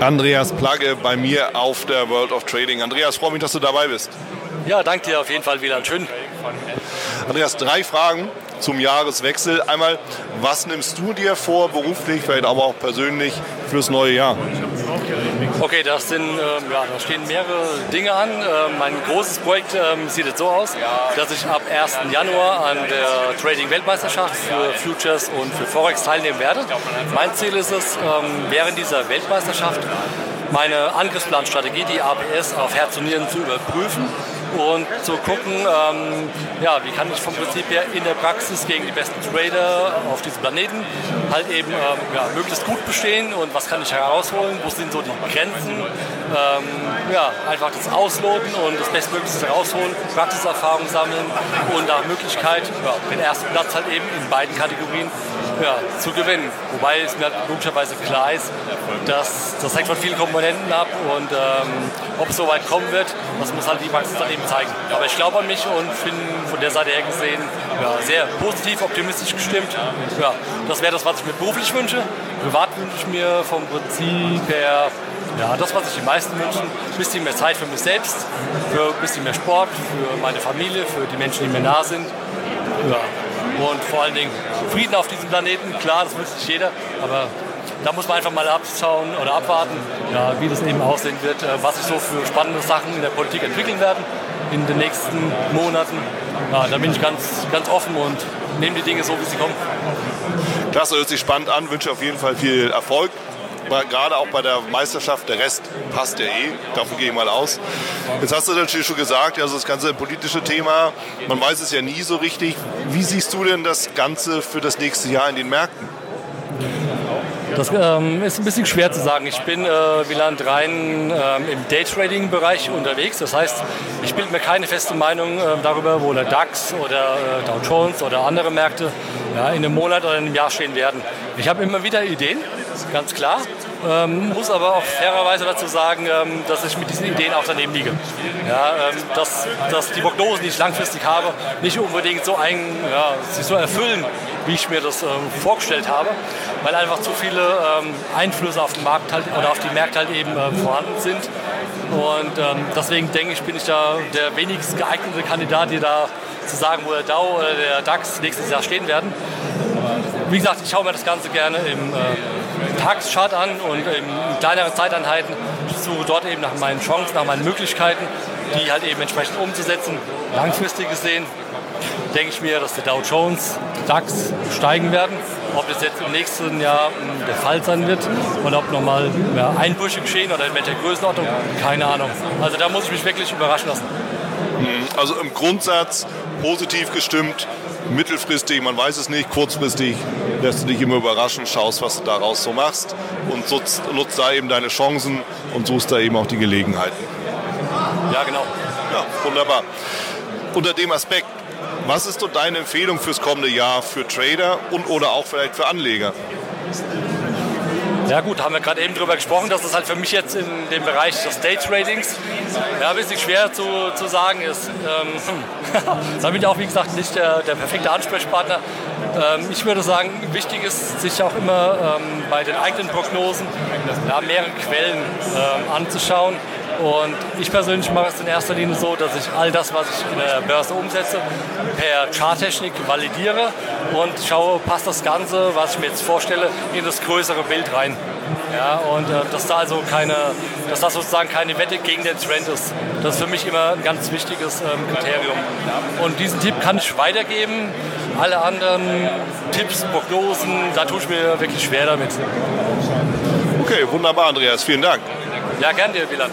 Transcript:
Andreas Plagge bei mir auf der World of Trading. Andreas, freue mich, dass du dabei bist. Ja, danke dir auf jeden Fall, Wieland. Schön. Andreas, drei Fragen zum Jahreswechsel. Einmal, was nimmst du dir vor, beruflich, vielleicht aber auch persönlich, fürs neue Jahr? Okay, das sind, ähm, ja, da stehen mehrere Dinge an. Ähm, mein großes Projekt ähm, sieht jetzt so aus, dass ich ab 1. Januar an der Trading-Weltmeisterschaft für Futures und für Forex teilnehmen werde. Mein Ziel ist es, ähm, während dieser Weltmeisterschaft meine Angriffsplanstrategie, die APS, auf Herz und Nieren zu überprüfen und zu gucken, ähm, ja, wie kann ich vom Prinzip her in der Praxis gegen die besten Trader auf diesem Planeten halt eben ähm, ja, möglichst gut bestehen und was kann ich herausholen, wo sind so die Grenzen, ähm, ja, einfach das Ausloten und das Bestmögliche herausholen, Praxiserfahrung sammeln und nach Möglichkeit ja, den ersten Platz halt eben in beiden Kategorien ja, zu gewinnen. Wobei es mir logischerweise klar ist, dass das hängt von vielen Komponenten ab und ähm, ob es so weit kommen wird, das muss halt die Praxis dann eben zeigen. Aber ich glaube an mich und bin von der Seite her gesehen ja, sehr positiv, optimistisch gestimmt. Ja, das wäre das, was ich mir beruflich wünsche. Privat wünsche ich mir vom Prinzip her ja, das, was sich die meisten wünschen, ein bisschen mehr Zeit für mich selbst, für ein bisschen mehr Sport, für meine Familie, für die Menschen, die mir nah sind. Ja, und vor allen Dingen Frieden auf diesem Planeten. Klar, das wünscht sich jeder, aber da muss man einfach mal abschauen oder abwarten, ja, wie das eben aussehen wird, äh, was sich so für spannende Sachen in der Politik entwickeln werden in den nächsten Monaten. Ja, da bin ich ganz, ganz offen und nehme die Dinge so, wie sie kommen. Klasse, hört sich spannend an, wünsche auf jeden Fall viel Erfolg gerade auch bei der Meisterschaft, der Rest passt ja eh, davon gehe ich mal aus. Jetzt hast du natürlich schon gesagt, also das ganze politische Thema, man weiß es ja nie so richtig. Wie siehst du denn das Ganze für das nächste Jahr in den Märkten? Das ähm, ist ein bisschen schwer zu sagen. Ich bin, äh, Wieland, rein ähm, im Daytrading-Bereich unterwegs. Das heißt, ich bilde mir keine feste Meinung äh, darüber, wo der DAX oder äh, Dow Jones oder andere Märkte ja, in einem Monat oder in einem Jahr stehen werden. Ich habe immer wieder Ideen, ganz klar. Ähm, muss aber auch fairerweise dazu sagen, ähm, dass ich mit diesen Ideen auch daneben liege. Ja, ähm, dass, dass die Prognosen, die ich langfristig habe, nicht unbedingt so, ein, ja, sich so erfüllen, wie ich mir das ähm, vorgestellt habe, weil einfach zu viele ähm, Einflüsse auf den Markt halt, oder auf die Märkte halt eben äh, vorhanden sind. Und ähm, deswegen denke ich, bin ich da der wenigst geeignete Kandidat, hier da zu sagen, wo der DAO oder der DAX nächstes Jahr stehen werden. Wie gesagt, ich schaue mir das Ganze gerne im äh, Tageschart an und in kleineren Zeiteinheiten suche dort eben nach meinen Chancen, nach meinen Möglichkeiten, die halt eben entsprechend umzusetzen. Langfristig gesehen denke ich mir, dass der Dow Jones, DAX steigen werden. Ob das jetzt im nächsten Jahr hm, der Fall sein wird oder ob nochmal ja, Einbrüche geschehen oder in welcher Größenordnung, keine Ahnung. Also da muss ich mich wirklich überraschen lassen. Also im Grundsatz positiv gestimmt, mittelfristig, man weiß es nicht, kurzfristig lässt du dich immer überraschen, schaust, was du daraus so machst und nutzt, nutzt da eben deine Chancen und suchst da eben auch die Gelegenheiten. Ja, genau. Ja, wunderbar. Unter dem Aspekt, was ist so deine Empfehlung fürs kommende Jahr für Trader und oder auch vielleicht für Anleger? Ja gut, haben wir gerade eben darüber gesprochen, dass das halt für mich jetzt in dem Bereich des Day-Tradings ja, ein bisschen schwer zu, zu sagen ist. Ähm, da bin ich auch, wie gesagt, nicht der, der perfekte Ansprechpartner. Ähm, ich würde sagen, wichtig ist, sich auch immer ähm, bei den eigenen Prognosen ja, mehrere Quellen ähm, anzuschauen und ich persönlich mache es in erster Linie so, dass ich all das, was ich in der Börse umsetze, per Charttechnik validiere und schaue, passt das Ganze, was ich mir jetzt vorstelle, in das größere Bild rein. Ja, und äh, dass da also keine, dass das sozusagen keine Wette gegen den Trend ist. Das ist für mich immer ein ganz wichtiges ähm, Kriterium. Und diesen Tipp kann ich weitergeben. Alle anderen Tipps, Prognosen, da tue ich mir wirklich schwer damit. Okay, wunderbar, Andreas. Vielen Dank. Ja, gern dir, Wieland.